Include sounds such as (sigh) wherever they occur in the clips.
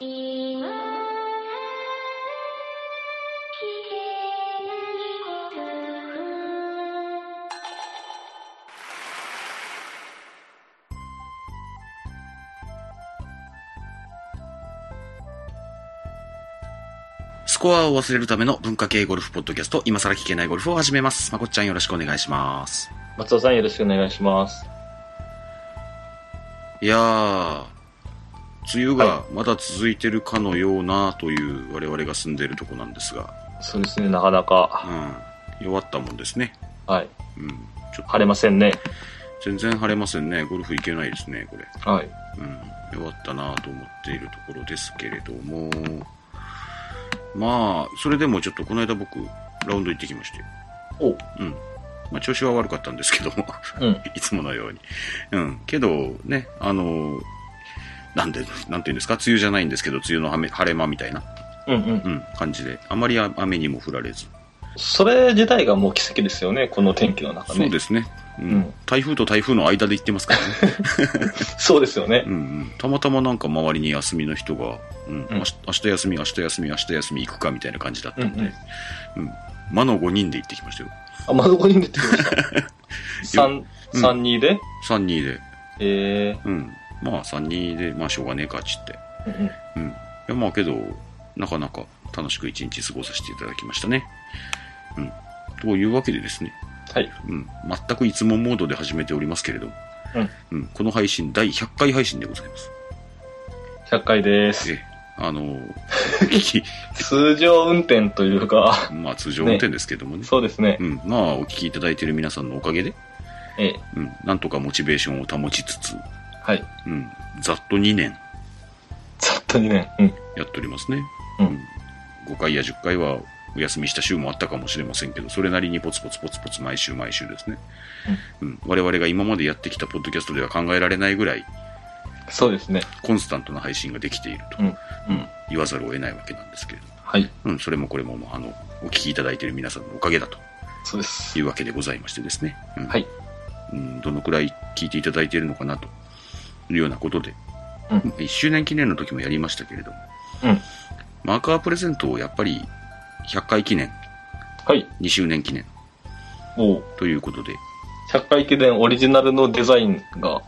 スコアを忘れるための文化系ゴルフポッドキャスト、今更聞けないゴルフを始めます。まこっちゃんよろしくお願いします。松尾さんよろしくお願いします。いやー、梅雨がまだ続いてるかのようなという我々が住んでいるとこなんですが、そうですね、なかなうか、ん、弱ったもんですね。はい、うん、ちょっと晴れませんね。全然晴れませんね。ゴルフ行けないですね、これ。はい。うん、弱ったなと思っているところですけれども、まあ、それでもちょっとこの間僕、ラウンド行ってきまして、おうん。まあ、調子は悪かったんですけども、うん。(laughs) いつものように。うん。けど、ね、あの、なんで、なんていうんですか、梅雨じゃないんですけど、梅雨の晴れ晴れ間みたいな、うんうん。うん、感じで、あまり雨にも降られず。それ自体がもう奇跡ですよね、この天気の中ね。そうですね。うん。うん台風と台風の間で行ってますからね。(laughs) そうですよねう。んうん。たまたまなんか周りに休みの人が、うん、うん明日明日休み、明日休み、明日休み行くかみたいな感じだったんで、ううんん、魔の5人で行ってきましたよ。あ、窓こに出てきました。(laughs) 三、うん三二で？3、2で。えうん。まあ3、2で、まあしょうがねえかっちって。えうん。いや、まあけど、なかなか楽しく一日過ごさせていただきましたね。うん。というわけでですね、はい。うん。全くいつもモードで始めておりますけれども、うん。うん。この配信、第100回配信でございます。100回です。ええ、あの、(laughs) 通常運転というか、まあ通常運転ですけどもね。そうですねう。ん。まあ、お聞きいただいている皆さんのおかげで、ええ。うん。なんとかモチベーションを保ちつつ、はい。うん。ざっと2年ざっと2年。うん。やっておりますね。うん5回や10回はお休みした週もあったかもしれませんけど、それなりにポツポツポツポツ毎週毎週ですね。うん。我々が今までやってきたポッドキャストでは考えられないぐらい、そうですね。コンスタントな配信ができているとうん。うん。言わざるを得ないわけなんですけれども。はい。うん。それもこれも、まああの、お聞きいただいている皆さんのおかげだとそうです。いうわけでございましてですね。うんはい。うん、どのくらい聞いていただいているのかなというようなことで、うん。1周年記念の時もやりましたけれども、うん。マーカープレゼントをやっぱり100回記念、はい。2周年記念。ということで、100回記念オリジナルのデザインが、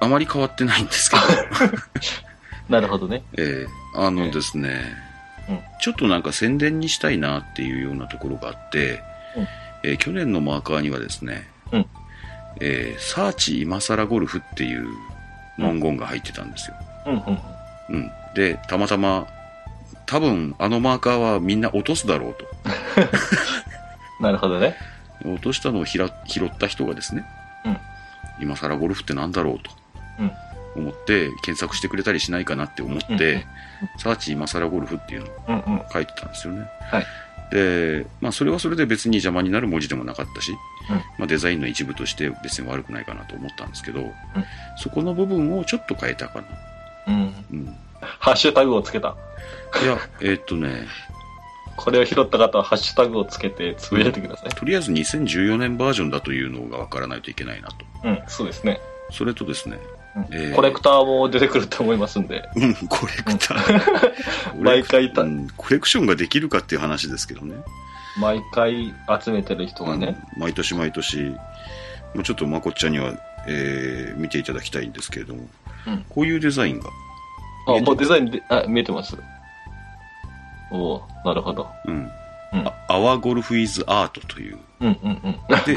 あまり変わってないんですけど、(laughs) なるほどね。(laughs) えーあのですね、うん。ちょっとなんか宣伝にしたいなっていうようなところがあって、うん。えー去年のマーカーにはですね、うんえーサーチ今更ゴルフっていう文言が入ってたんですよ。うんうん。うん。で、たまたま、多分あのマーカーはみんな落とすだろうと。(laughs) なるほどね。落としたのを拾った人がですね、うん今更ゴルフってなんだろうとうん。思って検索してくれたりしないかなって思って、うんうんサーチ今更ゴルフっていうのをうんうん。書いてたんですよね。はい。で、まあそれはそれで別に邪魔になる文字でもなかったし、うんまあデザインの一部として別に悪くないかなと思ったんですけど、そこの部分をちょっと変えたかな。うん。うん。ハッシュタグをつけた。いや、えーっとね、(laughs) これを拾った方はハッシュタグをつけてつぶやいてください。とりあえず2014年バージョンだというのが分からないといけないなと。うん、そうですね。それとですね、うんえーコレクターも出てくると思いますんで。うん、コレクター。(laughs) 毎回たうんコレクションができるかっていう話ですけどね。毎回集めてる人がね。うん毎年毎年、もうちょっとまこっちゃんには、えー見ていただきたいんですけれども、うんこういうデザインが、あ、もうデザインで、あ、見えてます。おおなるほど。うん。うんあアワーゴルフイズアートという、うんうんうん。で。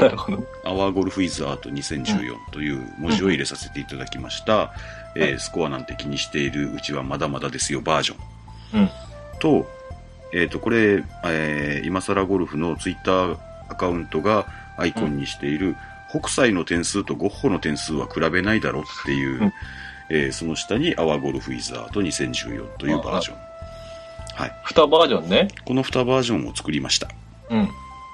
アワーゴルフイズアート2014という文字を入れさせていただきました、えースコアなんて気にしているうちはまだまだですよバージョン。うん。と、えっ、と、これ、えー今更ゴルフのツイッターアカウントがアイコンにしている、北斎の点数とゴッホの点数は比べないだろっていう、うんえーその下にアワーゴルフイズアート2014というバージョン。はい。二バージョンね。この2バージョンを作りました。うん。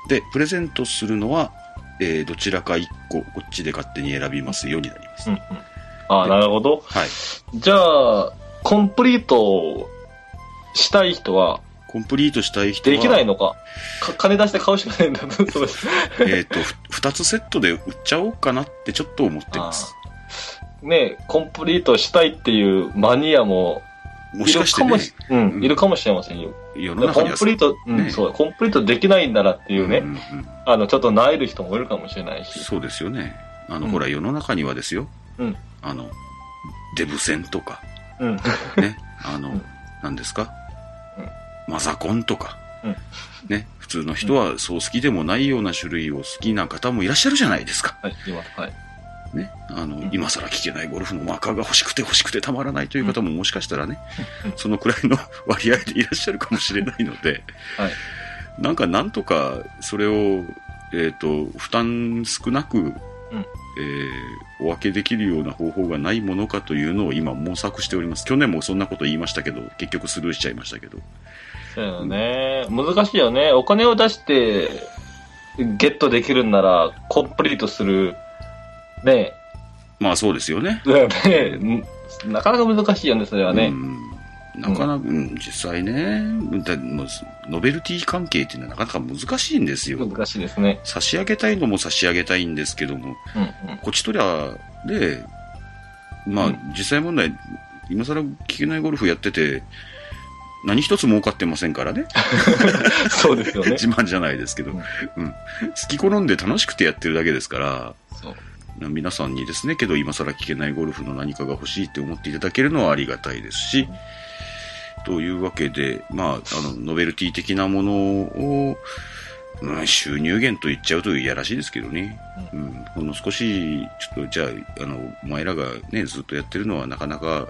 で、プレゼントするのは、えーどちらか1個、こっちで勝手に選びますようになります。うんうん。あなるほど。はい。じゃあ、コンプリートしたい人は、コンプリートしたい人は、できないのか。か金出して買うしかないんだ。そ。えっ、と、2つセットで売っちゃおうかなってちょっと思ってます。ね、コンプリートしたいっていうマニアももいしかしてね。うんうん。いるかもしれませんよ。世の中にはコンプリート、うんね。そう、コンプリートできないんだなっていうね、んんうん。あの、ちょっと萎える人もいるかもしれないし。そうですよね。あの、うん。ほら、世の中にはですよ、うん。あの、デブ戦とか、うん。ね、あの、うん。何ですか、うん。マザコンとか、うん。ね、普通の人はそう好きでもないような種類を好きな方もいらっしゃるじゃないですか。はい、今、はい。ね、あの、ん今更聞けないゴルフのマーカーが欲しくて欲しくてたまらないという方ももしかしたらね、う (laughs) んそのくらいの割合でいらっしゃるかもしれないので、はい。なんかなんとかそれを、えっ、と、負担少なく、えーお分けできるような方法がないものかというのを今模索しております。去年もそんなこと言いましたけど、結局スルーしちゃいましたけど。そうよね。難しいよね。お金を出して、ゲットできるんなら、コンプリートする、ねまあそうですよね。(laughs) なかなか難しいよね、それはね。うんなかなか、うん、実際ね、ノベルティ関係っていうのはなかなか難しいんですよ。難しいですね。差し上げたいのも差し上げたいんですけども、うんうん。こっちとりゃ、で、まあ、うん実際問題、今更聞けないゴルフやってて、何一つ儲かってませんからね。(laughs) そうですよね。(laughs) 自慢じゃないですけど、ううんん。好き好んで楽しくてやってるだけですから、そう。皆さんにですね、けど今更聞けないゴルフの何かが欲しいって思っていただけるのはありがたいですし、というわけで、まあ、あの、ノベルティ的なものを、うん、収入源と言っちゃうといやらしいですけどね。うん、ほんの少し、ちょっと、じゃあ、あの、お前らがね、ずっとやってるのはなかなか、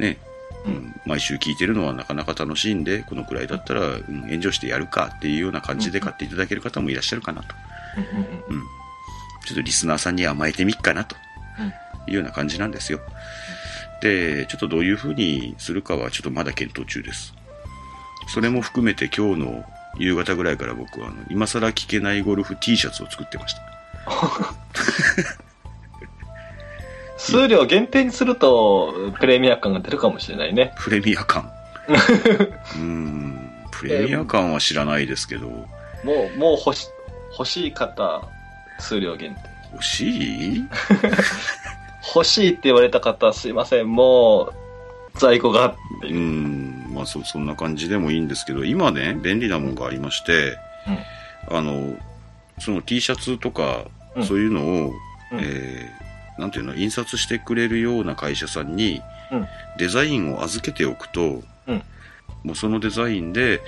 ね、ううん。ん、毎週聞いてるのはなかなか楽しいんで、このくらいだったら、うん、炎上してやるかっていうような感じで買っていただける方もいらっしゃるかなと。うん。ちょっとリスナーさんに甘えてみっかなというような感じなんですよ。で、ちょっとどういう風にするかはちょっとまだ検討中です。それも含めて今日の夕方ぐらいから僕はあの、今更聞けないゴルフ T シャツを作ってました。(laughs) 数量限定にすると、プレミア感が出るかもしれないね。プレミア感。う (laughs) ーん、プレミア感は知らないですけど、もう、もう欲し、欲しい方、数量限定。欲しい？欲しいって言われた方、すいません、もう、在庫が。ってう。ん、まあそ、そんな感じでもいいんですけど、今ね、便利なものがありまして、あの、その T シャツとか、うん。そういうのを、うん。えーなんていうの、印刷してくれるような会社さんに、うん。デザインを預けておくと、うん。もうそのデザインで、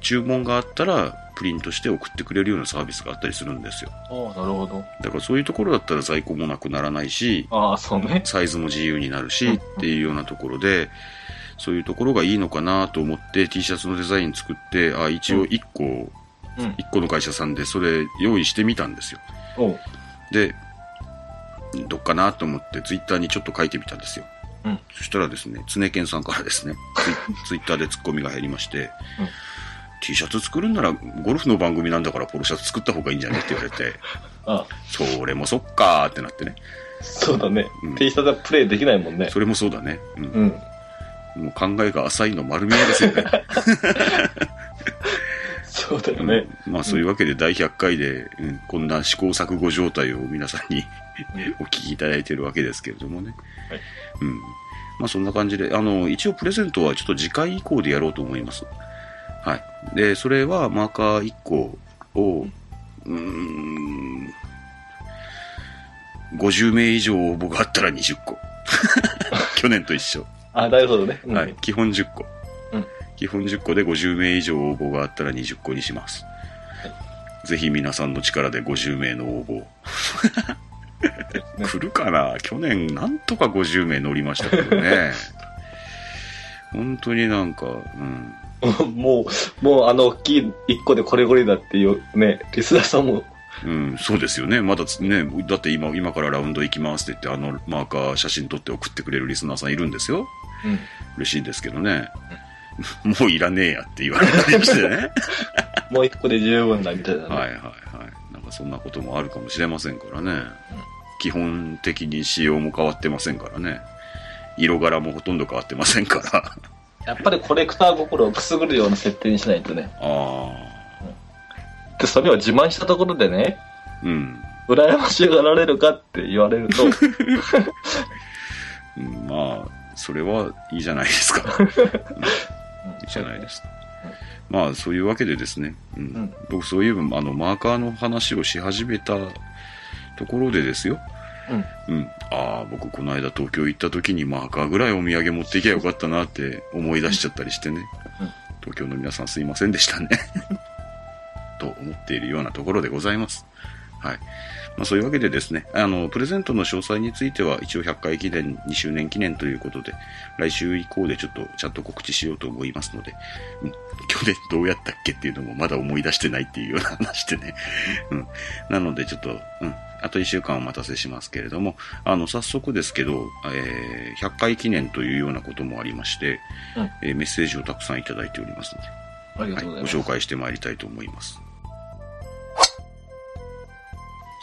注文があったら、プリントして送ってくれるようなサービスがあったりするんですよ。おなるほど。だからそういうところだったら在庫もなくならないし、ああ、そうね。サイズも自由になるし、うんっていうようなところで、そういうところがいいのかなと思って T シャツのデザイン作って、あ、一応1個、うん。1個の会社さんでそれ用意してみたんですよ。で、どっかなと思ってツイッターにちょっと書いてみたんですよ。うんそしたらですね、常健さんからですね、ツイッターでツッコミが入りまして、T シャツ作るんならゴルフの番組なんだからポロシャツ作った方がいいんじゃねって言われて、(laughs) あそれもそっかーってなってね。そうだね。うん T シャツはプレイできないもんね。それもそうだね。うんうん。もう考えが浅いの丸見えですよね。(laughs) そうだよね。うんまあそういうわけで第100回で、うんこんな試行錯誤状態を皆さんにお聞きいただいているわけですけれどもね。はいうん。まあそんな感じで、あの、一応プレゼントはちょっと次回以降でやろうと思います。はい。で、それはマーカー1個を、うーん、50名以上応募があったら20個。(laughs) 去年と一緒。あ、なるほどね。うんはい。基本10個。うん基本10個で50名以上応募があったら20個にします。ぜひ皆さんの力で50名の応募。ね来るかな？去年なんとか50名乗りましたけどね。(laughs) 本当になんか、うん。(laughs) もう、もうあの大きい一個でこれこれだっていうね、リスナーさんも、うん、そうですよね。まだつね、だって今、今からラウンド行きますって言って、あのマーカー写真撮って送ってくれるリスナーさんいるんですよ。うん。嬉しいですけどね。(laughs) もういらねえやって言われたりしてね。(laughs) もう一個で十分だみたいなね。はいはいはい。なんかそんなこともあるかもしれませんからね。基本的に仕様も変わってませんからね。色柄もほとんど変わってませんから。やっぱりコレクター心をくすぐるような設定にしないとね。あで、それを自慢したところでね、あ。うん。羨ましがられるかって言われると、(laughs) まあ、それはいいじゃないですか。(laughs) うんいいじゃないですか。まあ、そういうわけでですね、うんん僕そういえば、あの、マーカーの話をし始めたところでですよ。うん。うん。ああ、僕この間東京行った時にマーカーぐらいお土産持っていけばよかったなって思い出しちゃったりしてね。うん東京の皆さんすいませんでしたね。(laughs) と思っているようなところでございます。はい。まあそういうわけでですね、あの、プレゼントの詳細については一応100回記念、2周年記念ということで、来週以降でちょっとちゃんと告知しようと思いますので、うん、去年どうやったっけっていうのもまだ思い出してないっていうような話でね。うん。なのでちょっと、うん。あと1週間お待たせしますけれども、あの、早速ですけど、えー100回記念というようなこともありまして、うんえーメッセージをたくさんいただいておりますので、はい、ご。紹介してまいりたいと思います。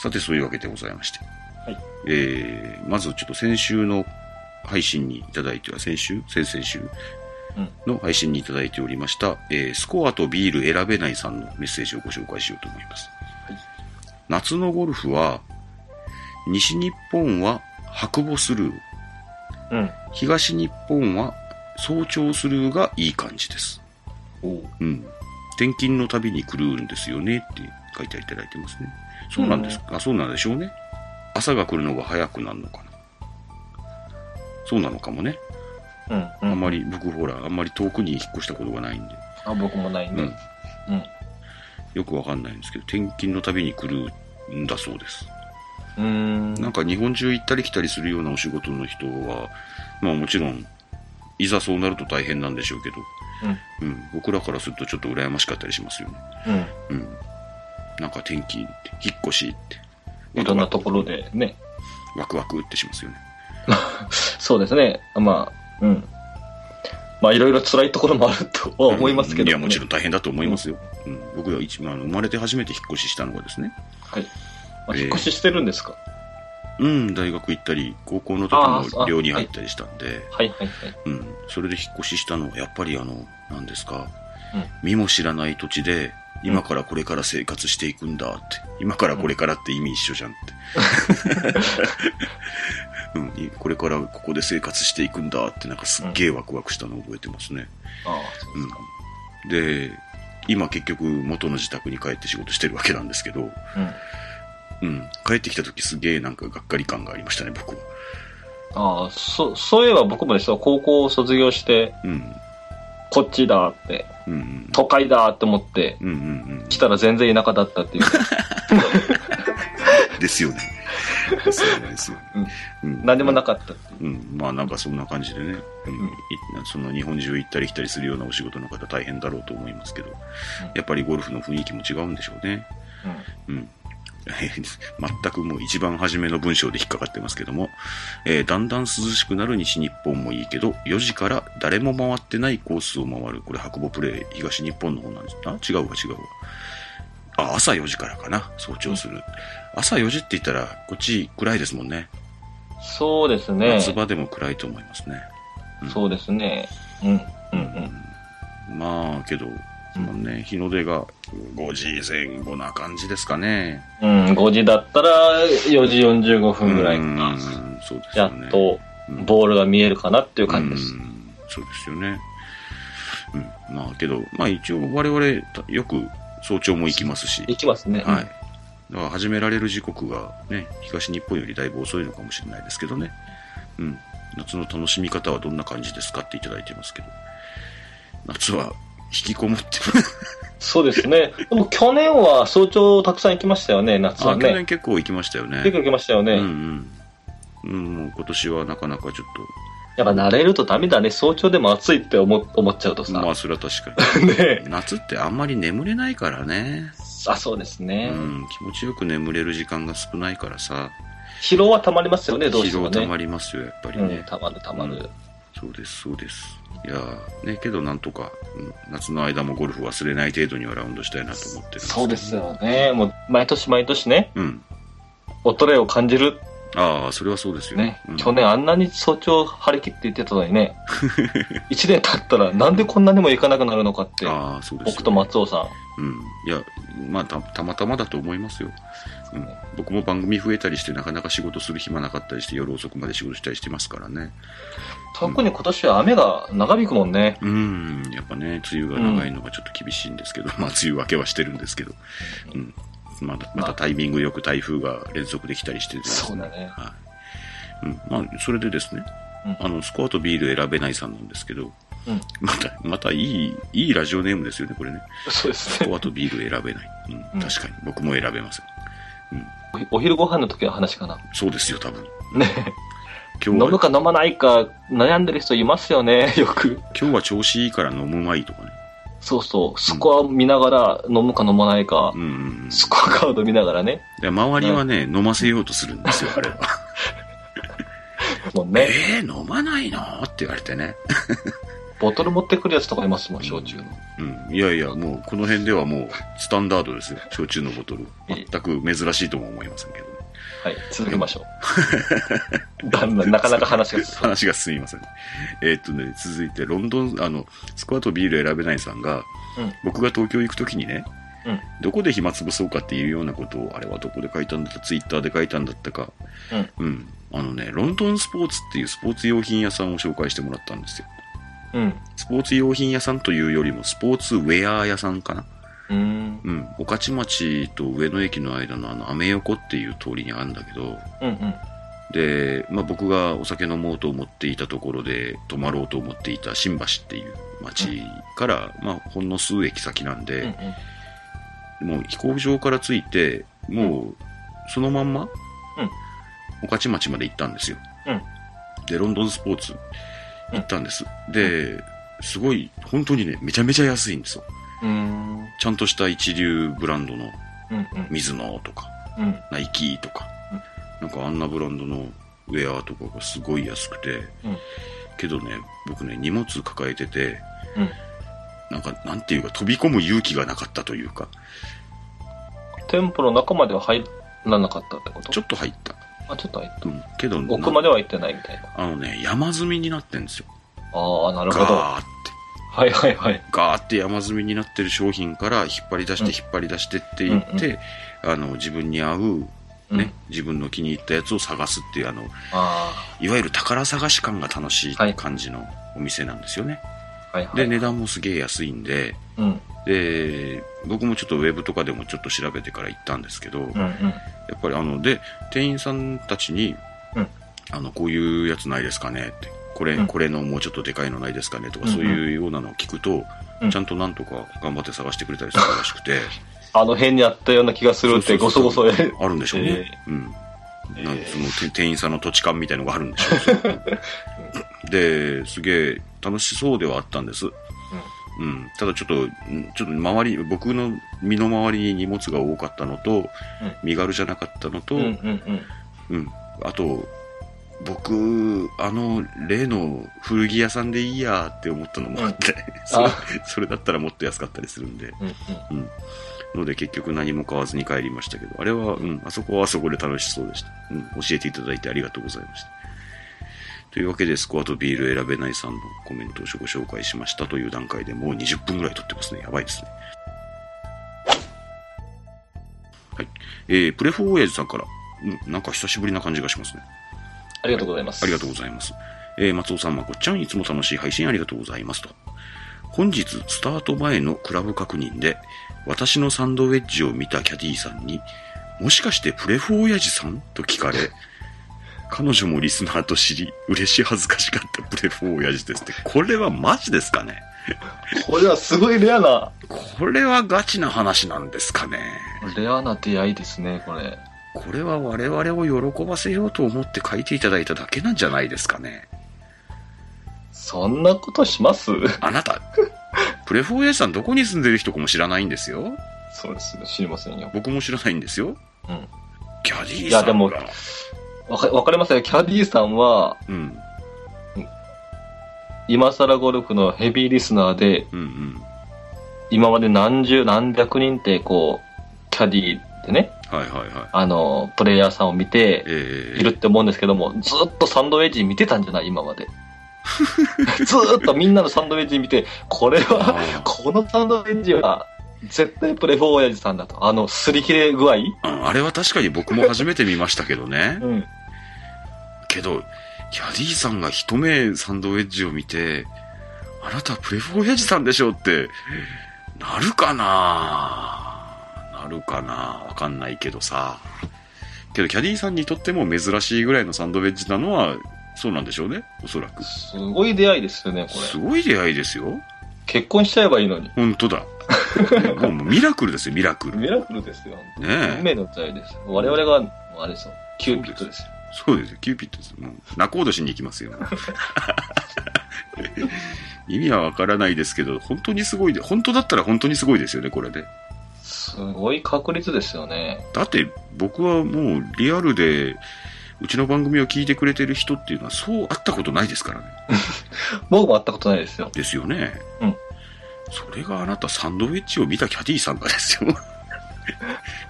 さて、そういうわけでございまして。はいえー、まずちょっと先週の配信にいただいては、先週？先々週？うんの配信にいただいておりました、えー、スコアとビール選べないさんのメッセージをご紹介しようと思います。はい夏のゴルフは、西日本は白母スルー、うん。東日本は早朝スルーがいい感じです。おううん。転勤の旅に来るんですよねって書いていただいてますね。そうなんですか、あ、そうなんでしょうね。朝が来るのが早くなるのかな？そうなのかもね。うん。うん。あんまり、僕ほら、あんまり遠くに引っ越したことがないんで。あ、僕もないね。うん。うん。よくわかんないんですけど、転勤の旅に来るんだそうです。うーん。なんか日本中行ったり来たりするようなお仕事の人は、まあもちろん、いざそうなると大変なんでしょうけど、うん、僕らからするとちょっと羨ましかったりしますよね。うん。うん。なんか転勤って、引っ越しって。いろんなところでね。ワクワクってしますよね。(laughs) そうですね。まあ、うん。まあ、いろいろ辛いところもあるとは思いますけど、ねいや、もちろん大変だと思いますよ。うん。僕が一番、生まれて初めて引っ越ししたのがですね。はい。まあ、えー引っ越ししてるんですか、うん、大学行ったり、高校の時も寮に入ったりしたんで、はいはいはい。うん。それで引っ越ししたのは、やっぱりあの、何ですか、うん身も知らない土地で、今からこれから生活していくんだって。今からこれからって意味一緒じゃんって。うん、いこれからここで生活していくんだって、なんかすっげえワクワクしたのを覚えてますね。ああ、そうですか。うん。で、今結局元の自宅に帰って仕事してるわけなんですけど、うん。うん。帰ってきた時すげえなんかがっかり感がありましたね、僕は。ああ、そ、そういえば僕もですよ、高校を卒業して、うん。こっちだって、うんうん。都会だって思って、うんうんうん。来たら全然田舎だったっていう。(laughs) ですよね。ですよね、ですよね。うん。何でもなかったっていう。うん。まあなんかそんな感じでね。うん。いその日本中行ったり来たりするようなお仕事の方大変だろうと思いますけど、やっぱりゴルフの雰囲気も違うんでしょうね。うん。(laughs) 全くもう一番初めの文章で引っかかってますけども、えーだんだん涼しくなる西日本もいいけど、4時から誰も回ってないコースを回る。これ白母プレイ東日本の方なんですあ？違うわ違うわ。あ、朝4時からかな。早朝する。朝4時って言ったら、こっち暗いですもんね。そうですね。夏場でも暗いと思いますね。うんそうですね。うん。うんうん。まあ、けど、そのね、日の出が5時前後な感じですかね。うん、5時だったら4時45分ぐらいかうな。んそうですね。っとうんボールが見えるかなっていう感じです。うんそうですよね。うん。まあけど、まあ一応我々たよく早朝も行きますし、行きますね。はい。だから始められる時刻がね、東日本よりだいぶ遅いのかもしれないですけどね。うん。夏の楽しみ方はどんな感じですかっていただいてますけど。夏は引きこもってます。そうですね。でも去年は早朝たくさん行きましたよね、夏はあ、去年ね。結構行きましたよね。結構行きましたよね。うんうん。うん、もう今年はなかなかちょっやっぱ慣れるとダメだね。早朝でも暑いって思思っちゃうとと、さ。まあそれは確かに。(laughs) ね夏ってあんまり眠れないからね。あ、そうですうね。ん、気持ちよく眠れる時間が少ないからさ、疲労は溜まりますよね、どうしてもね。疲労たまりますよ、やっぱりうんね、。溜まる溜まる。そうです、そうです。いやーね、けどなんとか、うん夏の間もゴルフ忘れない程度にはラウンドしたいなと思ってるんですけどそうですよね。もう、毎年毎年ね、うん。衰えを感じるああ、それはそうですよね、うん去年あんなに早朝張り切って言ってたのにね、1年経ったらなんでこんなにも行かなくなるのかって、ああ、そうですよ僕と松尾さん。うん。いや、まあた、たまたまだと思いますよ。うん。僕も番組増えたりして、なかなか仕事する暇なかったりして、夜遅くまで仕事したりしてますからね。特に今年は雨が長引くもんね。うん。やっぱね、梅雨が長いのがちょっと厳しいんですけど、まあ、梅雨明けはしてるんですけど。うん。まだ、またタイミングよく台風が連続できたりしてですそうだね。はい。うん。まあ、それでですね、うんあの、スコアとビール選べないさんなんですけど、うんまた、またいい、いいラジオネームですよね、これね。そうですね。スコアとビール選べない。う、うんん確かに。僕も選べません。お昼ご飯の時の話かな。そうですよ、多分。ね。今日は、飲むか飲まないか悩んでる人いますよね、(laughs) よく。今日は調子いいから飲むまいとかね。そうそう。スコア見ながら飲むか飲まないかう、んうんうん。スコアカード見ながらね。で周りはね、飲ませようとするんですよ、あれは。(laughs) もうね、(laughs) えー、飲まないの？って言われてね。ボトル持ってくるやつとかいますもん、焼酎の。うん。いやいや、もう、この辺ではもう、スタンダードですよ。焼酎のボトル。全く珍しいとも思いませんけどね。はい、続けましょう。(laughs) だんだんなかなか話が進む。話が進みません。えーっとね、続いて、ロンドン、あの、スコアとビール選べないさんが、うん僕が東京行くときにね、うんどこで暇つぶそうかっていうようなことを、あれはどこで書いたんだったツイッターで書いたんだったか、うん。あのね、ロンドンスポーツっていうスポーツ用品屋さんを紹介してもらったんですよ。うん。スポーツ用品屋さんというよりも、スポーツウェア屋さんかな。うーん。うん。御徒町と上野駅の間のあの、アメ横っていう通りにあるんだけど、うんうん。で、まあ、僕がお酒飲もうと思っていたところで泊まろうと思っていた新橋っていう町から、まあ、ほんの数駅先なんうんうで、ん。もう飛行場から着いて、もうそのまんま、御徒町まで行ったんですよ。うんで、ロンドンスポーツ行ったんです。で、すごい、本当にね、めちゃめちゃ安いんですよ。うーん。ちゃんとした一流ブランドの。水野とか、うん。ナイキとか、なんかあんなブランドのウェアとかがすごい安くて、うんけどね、僕ね、荷物抱えてて、うんなんか、なんていうか、飛び込む勇気がなかったというか、店舗の中までは入らなかったってこと？ちょっと入った。あ、ちょっと入った。うん。けど、奥までは行ってないみたいな。あのね、山積みになってんですよ。ああ、なるほど。ガーって。はいはいはい。ガーって山積みになってる商品から引っ張り出してうん引っ張り出してって言って、あの、自分に合う、うんね、自分の気に入ったやつを探すっていう、あの、あいわゆる宝探し感が楽しいはい感じのお店なんですよね。あ、はいはい。で、値段もすげえ安いんで、うん。で、僕もちょっとウェブとかでもちょっと調べてから行ったんですけど、うんうん。やっぱりあの、で、店員さんたちに、うんあの、こういうやつないですかねって、これ、うんこれのもうちょっとでかいのないですかねとか、そういうようなのを聞くと、うんちゃんとなんとか頑張って探してくれたりするらしくて、(laughs) あの辺にあったような気がするって、ごそごそで。あるんでしょうね。うん。なんそのて店員さんの土地勘みたいのがあるんでしょう。(laughs) で、すげえ楽しそうではあったんです。うん。ただちょっと、んちょっと周り、僕の身の回りに荷物が多かったのと、身軽じゃなかったのと、うんうんうん。うん。あと、僕、あの、例の古着屋さんでいいやって思ったのもあって、(laughs) それあそれだったらもっと安かったりするんで、うんうん。うん。ので結局何も買わずに帰りましたけど、あれは、うん、あそこはあそこで楽しそうでした。うん、教えていただいてありがとうございました。というわけで、スコアとビール選べないさんのコメントをご紹介しましたという段階でもう20分ぐらい撮ってますね。やばいですね。はい。えー、プレフォー親父さんから、うん、なんか久しぶりな感じがしますね。ありがとうございます。ありがとうございます。えー松尾さん、まこっちゃん、いつも楽しい配信ありがとうございますと。本日、スタート前のクラブ確認で、私のサンドウェッジを見たキャディーさんに、もしかしてプレフォー親父さん？と聞かれ、彼女もリスナーと知り、嬉し恥ずかしかったプレフォー親父ですって、これはマジですかね？これはすごいレアな、これはガチな話なんですかね？レアな出会いですね、これ。これは我々を喜ばせようと思って書いていただいただけなんじゃないですかね？そんなことします？あなた、プレフォー親父さんどこに住んでる人かも知らないんですよそうですね、知りませんよ。僕も知らないんですよ。うん。キャディーさんが。いやでもわか、わかりますよ。キャディーさんは、うん。今更ゴルフのヘビーリスナーで、うんうん。今まで何十何百人ってこう、キャディーでね、はいはいはい。あの、プレイヤーさんを見てえいるって思うんですけども、ずっとサンドウェッジ見てたんじゃない？今まで。(laughs) ずーっとみんなのサンドウェッジ見て、これは、このサンドウェッジは、絶対プレフォー親父さんだと。あの、擦り切れ具合うんあれは確かに僕も初めて見ましたけどね。うん。けど、キャディーさんが一目サンドウェッジを見て、あなたプレフォー親父さんでしょって、なるかな？なるかな？わかんないけどさ。けど、キャディーさんにとっても珍しいぐらいのサンドウェッジなのは、そうなんでしょうね。おそらく。すごい出会いですよね、これ。すごい出会いですよ。結婚しちゃえばいいのに。本当だ。もうミラクルですよ、ミラクル。ねミラクルですよ。運え。命の出会いです。我々が、あれですよ、キューピッドですよ。そうですよ、キューピッドです。もう、仲人しに行きますよ。(laughs) 意味はわからないですけど、本当にすごいで、本当だったら本当にすごいですよね、これで。すごい確率ですよね。だって、僕はもうリアルで、うちの番組を聞いてくれてる人っていうのはそう会ったことないですからね。(laughs) 僕も会ったことないですよ。ですよね。うん。それがあなたサンドウェッジを見たキャディーさんがですよ。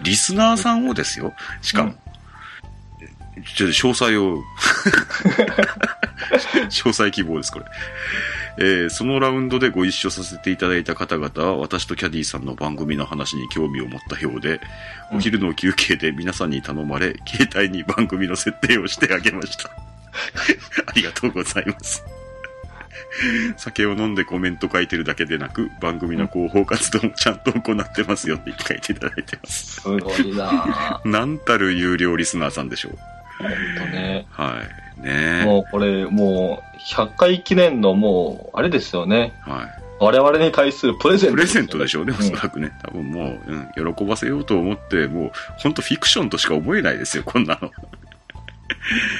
リスナーさんをですよ。しかも。ちょっと詳細を。(laughs) 詳細希望です、これ。えーそのラウンドでご一緒させていただいた方々は、私とキャディーさんの番組の話に興味を持ったようで、うんお昼の休憩で皆さんに頼まれ、携帯に (laughs) 番組の設定をしてあげました。(laughs) ありがとうございます。酒を飲んでコメント書いてるだけでなく、番組の広報活動もちゃんと行ってますよって書いていただいてます。すごいなぁ。なんたる有料リスナーさんでしょう。ほんとね。はい。ねえ。もうこれ、もう、100回記念のもう、あれですよね。はい。我々に対するプレゼント、プレゼントでしょうね、おんそらくね。多分もう、うん、喜ばせようと思って、もう、ほんとフィクションとしか思えないですよ、こんなの。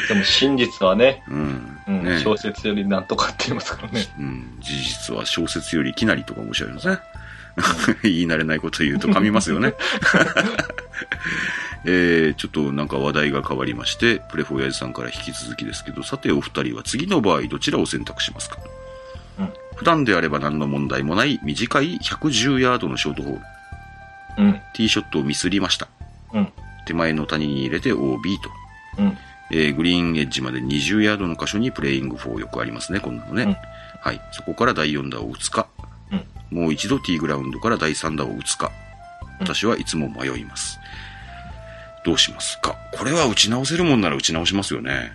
でも真実はね、うん。うんね小説よりなんとかって言いますからね。うん。事実は小説よりきなりとか申し上げますね。(laughs) 言い慣れないこと言うと噛みますよね。(laughs) えー、ちょっとなんか話題が変わりまして、プレフォーヤジさんから引き続きですけど、さてお二人は次の場合どちらを選択しますか、うん普段であれば何の問題もない短い110ヤードのショートホール。うん。ティーショットをミスりました。うん。手前の谷に入れて OB と。うん。えーグリーンエッジまで20ヤードの箇所にプレイング4よくありますね、こんなのね。うんはい。そこから第4打を打つか、もう一度ティーグラウンドから第3打を打つか、うん私はいつも迷います。どうしますか？これは打ち直せるもんなら打ち直しますよね。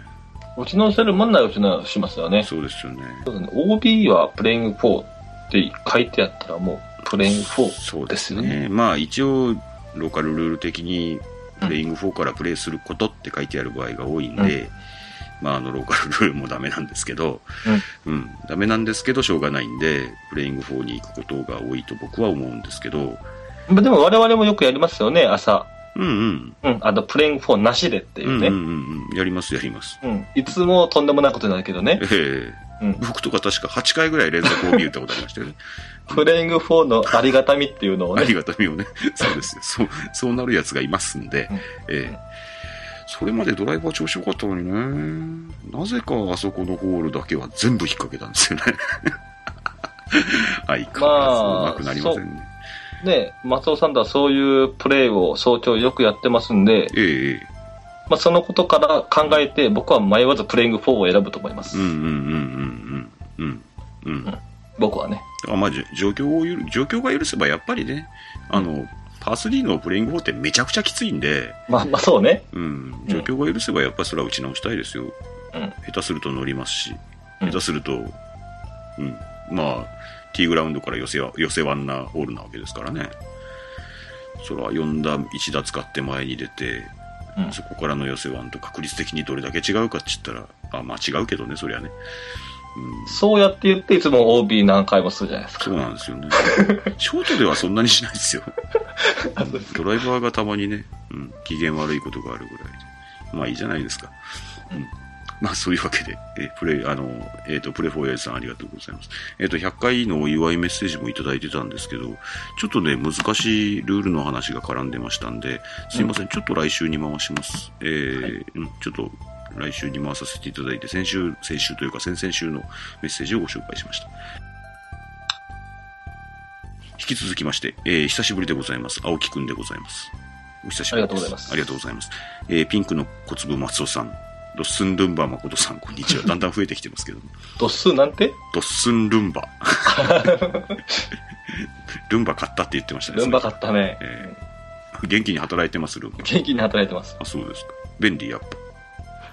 打ち直せるもんなら打ち直しますよね。そうですよね。ね。OB はプレイング4って書いてあったらもうプレイングそ4うですですよね。ね。まあ一応、ローカルルール的に、プレイング4からプレイすることって書いてある場合が多いんで、まああの、ローカルルールもダメなんですけど、うん、ダメなんですけど、しょうがないんで、プレイング4に行くことが多いと僕は思うんですけど、まあでも我々もよくやりますよね、朝。うんうん。うん。あの、プレイング4なしでっていうね。うんうんうんうん。やります、やります。うん。いつもとんでもないことになるけどねえ。えうん僕とか確か8回ぐらい連続を見たことありましたよね。プレイング4のありがたみっていうのをねあり。がたみをね。そうですよ。そう、そうなるやつがいますんで、うんええそれまでドライバー調子良かったのにね。なぜかあそこのホールだけは全部引っ掛けたんですよね。相変わらずうまくなりませんね。で、松尾さんとはそういうプレーを早朝よくやってますんで、ええええまあそのことから考えて僕は迷わずプレイング4を選ぶと思います。うんうんうんうんうんうん。うん。僕はね。あまあ、状況をゆる、状況が許せばやっぱりね、あの、パー3のプレイング4ってめちゃくちゃきついんで、まあまあそうね。うん、状況が許せばやっぱりそれは打ち直したいですよ。うん。下手すると乗りますし、うん下手すると、うん、まあ、ティーグラウンドから寄せわ、寄せワンなホールなわけですからね。それは4打、1打使って前に出て、うんそこからの寄せワンと確率的にどれだけ違うかって言ったら、あ、まあ違うけどね、そりゃね。うん、そうやって言っていつも OB 何回もするじゃないですか。そうなんですよね。(laughs) ショートではそんなにしないですよ。ドライバーがたまにね、うん、機嫌悪いことがあるぐらいで。まあいいじゃないですか。うん。まあそういうわけで、えプレイ、あの、えっ、と、プレフォーエイズさんありがとうございます。えっ、と、100回のお祝いメッセージもいただいてたんですけど、ちょっとね、難しいルールの話が絡んでましたんで、すいません、ちょっと来週に回します。えーうん、ちょっと来週に回させていただいて、先週、先週というか先々週のメッセージをご紹介しました。引き続きまして、えー久しぶりでございます。青木くんでございます。お久しぶりです。ありがとうございますありがとうございます。えーピンクの小粒松尾さん、ドッスンルンバ誠さん、こんにちは。(laughs) だんだん増えてきてますけど、度数なんて？ドッスンルンバ。(laughs) ルンバ買ったって言ってましたね。ルンバ買ったね。え元気に働いてます、ルンバ。元気に働いてます。あ、そうですか。便利、やっ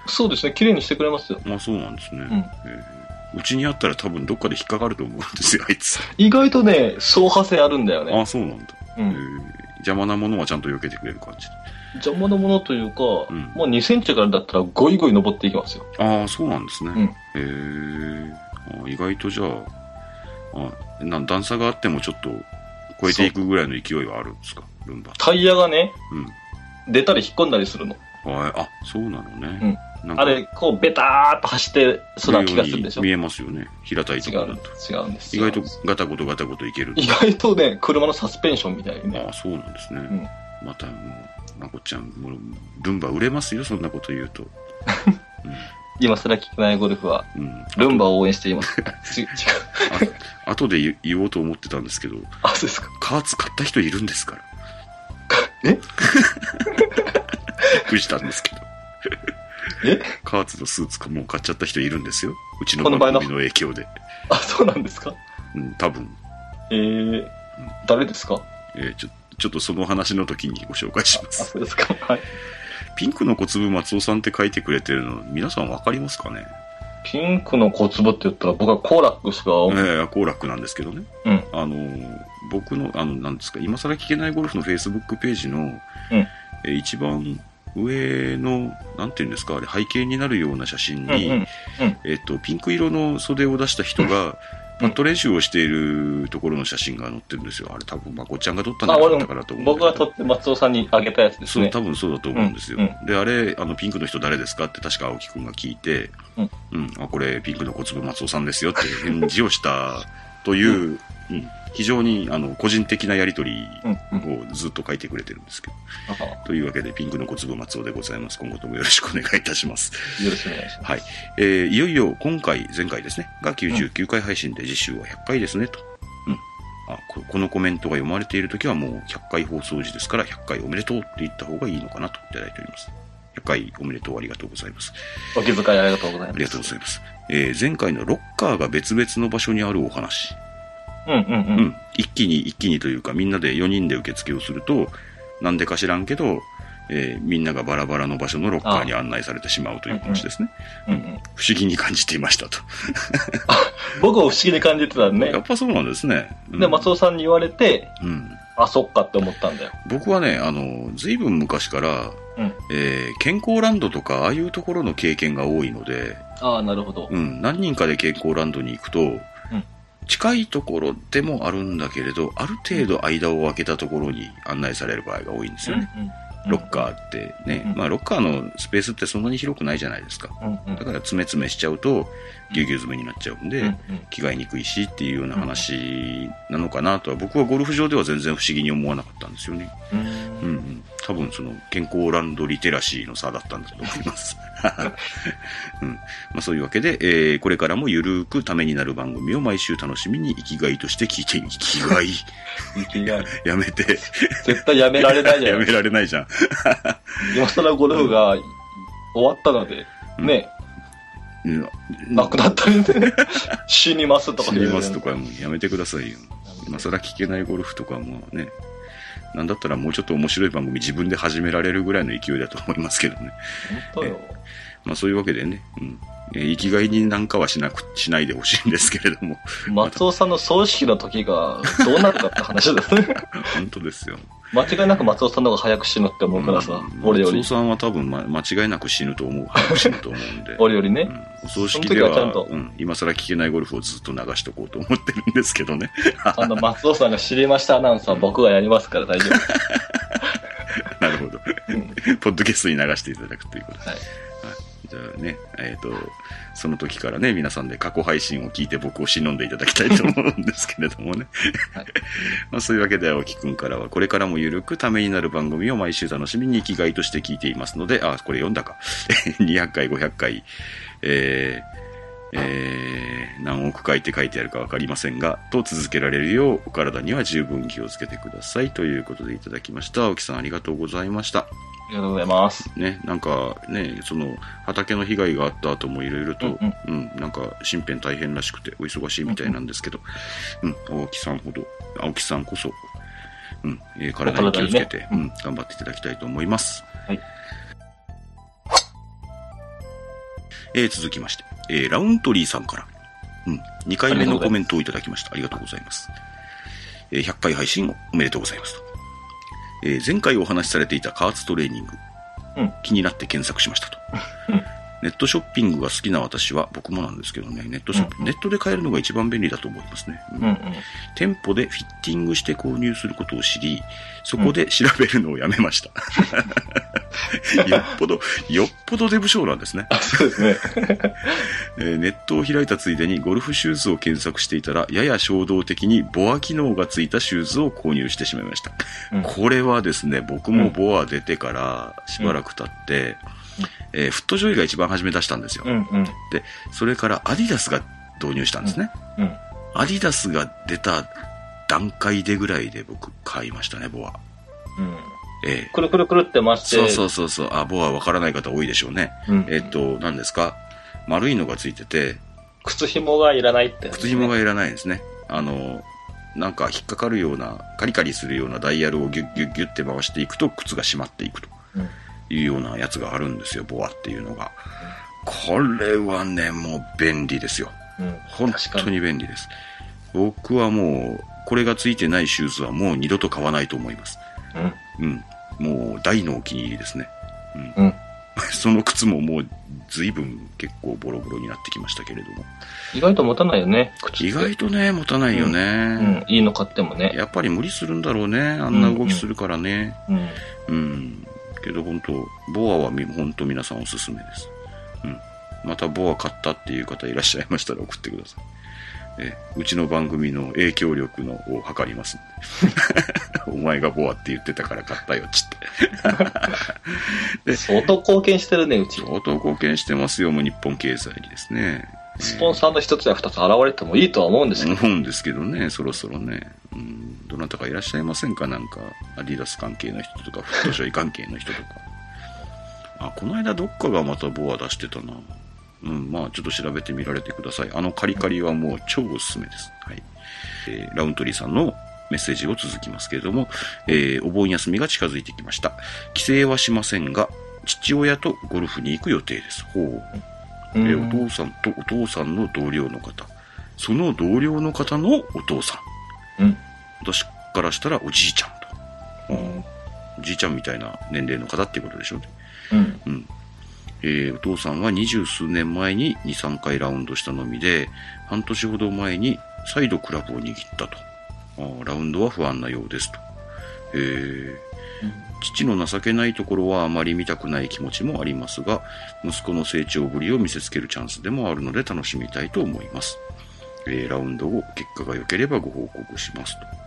そうですね、綺麗にしてくれますよ。ぱ。あ、そうなんですね。んえーうちにあったら多分どっかで引っかかると思うんですよ、(laughs) あいつ。意外とね、走破性あるんだよね。あ、そうなんだ。うん。えー邪魔なものはちゃんと避けてくれる感じ。邪魔なものというか、んもう2センチからだったらゴイゴイ登っていきますよ。ああ、そうなんですね。うんへえあ意外とじゃあ、あな段差があってもちょっと超えていくぐらいの勢いはあるんですか、ルンバ。タイヤがね、うん。出たり引っ込んだりするの。ああ、そうなのね。あれ、こう、ベターっと走ってそうな気がするでしょ？見えますよね。平たいところだと。、違うんです意よ。外とガタゴトガタゴトいける。意外とね、車のサスペンションみたいにね。ああ、そうなんですね。んまたもう、まこちゃん、もう、ルンバ売れますよ、そんなこと言うと。(laughs) 今更聞けないゴルフは、うん。うん。ルンバを応援しています。(laughs) ち違う。あ後で言言おうと思ってたんですけど、あ、そうですか。カーツ買った人いるんですから。え？びっくりしたんですけど。え？カーツのスーツかもう買っちゃった人いるんですよ。うちの番組の影響で。あ、そうなんですか？うん、多分。えー、誰ですか？えーちょ、ちょっとその話の時にご紹介しまあ、す。そうですか。はい。ピンクの小粒松尾さんって書いてくれてるの、皆さんわかりますかね？ピンクの小粒って言ったら僕はコーラックしか、ええ好楽なんですけどね。うん。あのー僕の、あの、なんですか、今更聞けないゴルフのフェイスブックページの、うんえー一番上の、なんていうんですか、あれ、背景になるような写真に、うんうんえっ、と、ピンク色の袖を出した人が、パット練習をしているところの写真が載ってるんですよ。あれ多分、まこっちゃんが撮ったんじあ、ゃなったかなと思も、う僕が撮って松尾さんにあげたやつですそう、ね。多分そうだと思うんですよ。うんで、あれ、あの、ピンクの人誰ですかって確か青木くんが聞いて、うん。あ、これ、ピンクの小粒松尾さんですよって返事をしたという、うん非常に、あの、個人的なやりとりうん。うん。をずっと書いてくれてるんですけど。あというわけで、ピンクの小粒松尾でございます。今後ともよろしくお願いいたします。よろしくお願いします。はい。えーいよいよ今回、前回ですね、が99回配信で次週は100回ですね、と。うん。あこ、このコメントが読まれているときはもう100回放送時ですから、100回おめでとうって言った方がいいのかなといただいております。100回おめでとうありがとうございます。お気遣いありがとうございます。ありがとうございます。えー前回のロッカーが別々の場所にあるお話。うんうんう。うんん。一気に一気にというか、みんなで4人で受付をすると、なんでか知らんけど、えーみんながバラバラの場所のロッカーに案内されてしまうという話ですね。うんうん。不思議に感じていましたと。僕は不思議に感じてたんで (laughs) やっぱそうなんですね。うんで、松尾さんに言われて、うん。あ、そっかって思ったんだよ。僕はね、あの、ずいぶん昔から、うん。えー健康ランドとか、ああいうところの経験が多いので、ああ、なるほど。うん、何人かで健康ランドに行くと、近いところでもあるんだけれど、ある程度間を空けたところに案内される場合が多いんですよね。ロッカーってね、うんまあロッカーのスペースってそんなに広くないじゃないですか。だから詰め詰めしちゃうと、ぎゅうぎゅう詰めになっちゃうんで、着替えにくいしっていうような話なのかなとは、僕はゴルフ場では全然不思議に思わなかったんですよね。ううんんうん。多分その健康ランドリテラシーの差だったんだと思います。(laughs) うん。まあそういうわけで、えーこれからもゆるーくためになる番組を毎週楽しみに生きがいとして聞いて、生きがい生きがいやめて、絶対やめられないじゃやめ。られないじゃん。今更ゴルフが終わったので、ね、うん亡くなったりね、死にますとか死にますとかもうやめてくださいよ。今更聞けないゴルフとかもね、なんだったらもうちょっと面白い番組自分で始められるぐらいの勢いだと思いますけどね。本当よ。まあそういうわけでね、うん。えー生きがいになんかはしなく、しないでほしいんですけれども、(laughs) 松尾さんの葬式の時がどうなるかって話ですね。(laughs) 本当ですよ。間違いなく松尾さんの方が早く死ぬって思うからさ、うん俺より松尾。さんは多分、ま、間違いなく死ぬと思う、早く死ぬと思うんで。(laughs) 俺よりね。うん、お葬式でははちゃんとうん、今更聞けないゴルフをずっと流しとこうと思ってるんですけどね。(laughs) あの、松尾さんが知りましたアナウンサー僕がやりますから大丈 (laughs) なるほど。夫。うんポッドキャストに流していただくということで。はい。じゃあね、えっ、と、その時からね、皆さんで過去配信を聞いて僕を忍んでいただきたいと思うんですけれどもね。はい (laughs) まあそういうわけで、青木くんからは、これからもゆるくためになる番組を毎週楽しみに生きがいとして聞いていますので、あ、これ読んだか。200回、500回、えーえー、何億回って書いてあるかわかりませんが、と続けられるよう、お体には十分気をつけてください。ということでいただきました。青木さんありがとうございました。ありがとうございます。ね、なんかね、その、畑の被害があった後もいろいろと、うんうん、なんか、身辺大変らしくて、お忙しいみたいなんですけど、うん、青木さんほど、青木さんこそ、うん、えー体に気をつけて、お体にうん、頑張っていただきたいと思います。えー続きまして、えーラウントリーさんから、うん、2回目のコメントをいただきました。ありがとうございます。えー100回配信おめでとうございますと。えー前回お話しされていた加圧トレーニング、うん気になって検索しましたと。う (laughs) んネットショッピングが好きな私は、僕もなんですけどね、ネットショッピング、うんネットで買えるのが一番便利だと思いますね。うんうんうん。店舗でフィッティングして購入することを知り、そこで調べるのをやめました。(laughs) よっぽど、よっぽどデブ症なんですね。あ、そうですね。(laughs) えーネットを開いたついでにゴルフシューズを検索していたら、やや衝動的にボア機能がついたシューズを購入してしまいました。うんこれはですね、僕もボア出てからしばらく経って、えーフットジョイが一番初め出したんですよ。うんうん。で、それからアディダスが導入したんですね。うん。アディダスが出た段階でぐらいで僕買いましたね、ボア。うん。ええくるくるくるって回して。そうそうそうそう。あ、ボアわからない方多いでしょうね。うん。えっと、何ですか？丸いのがついてて、靴紐がいらないって、靴紐がいらないんですね。あの、なんか引っかかるような、カリカリするようなダイヤルをギュッギュッギュッって回していくと靴が締まっていくとうん。いうようなやつがあるんですよ、ボアっていうのが。これはね、もう便利ですよ。うん。本当に便利です。僕はもう、これがついてないシューズはもう二度と買わないと思います。うん。うん。もう大のお気に入りですね。うん。(laughs) その靴ももう随分結構ボロボロになってきましたけれども。意外と持たないよね。意外とね、持たないよね。うん。いいの買ってもね。やっぱり無理するんだろうね。あんな動きするからね。うん。うん。けど本当ボアはみ本当皆さんおすすめです。うん。またボア買ったっていう方いらっしゃいましたら送ってください。えうちの番組の影響力のを測ります。(laughs) お前がボアって言ってたから買ったよ、ちって。(laughs) 相当貢献してるね、うち。相当貢献してますよ、もう日本経済にですね。スポンサーの一つや二つ現れてもいいとは思うんですけど。思うんですけどね、そろそろね。うん、どなたかいらっしゃいませんか？なんか、アディダス関係の人とか、フットショイ関係の人とか。あ、この間どっかがまたボア出してたな。うん、まあちょっと調べてみられてください。あのカリカリはもう超おすすめです。はい。えーラウントリーさんのメッセージを続きますけれども、えーお盆休みが近づいてきました。帰省はしませんが、父親とゴルフに行く予定です。ほう。うえーんお父さんとお父さんの同僚の方。その同僚の方のお父さん。うん。私からしたらおじいちゃんと。うん。おじいちゃんみたいな年齢の方っていうことでしょうね。うん。うん。えーお父さんは二十数年前に2、3回ラウンドしたのみで、半年ほど前に再度クラブを握ったと。あーラウンドは不安なようですと。えー父の情けないところはあまり見たくない気持ちもありますが、息子の成長ぶりを見せつけるチャンスでもあるので楽しみたいと思います。えーラウンド後、結果が良ければご報告しますと。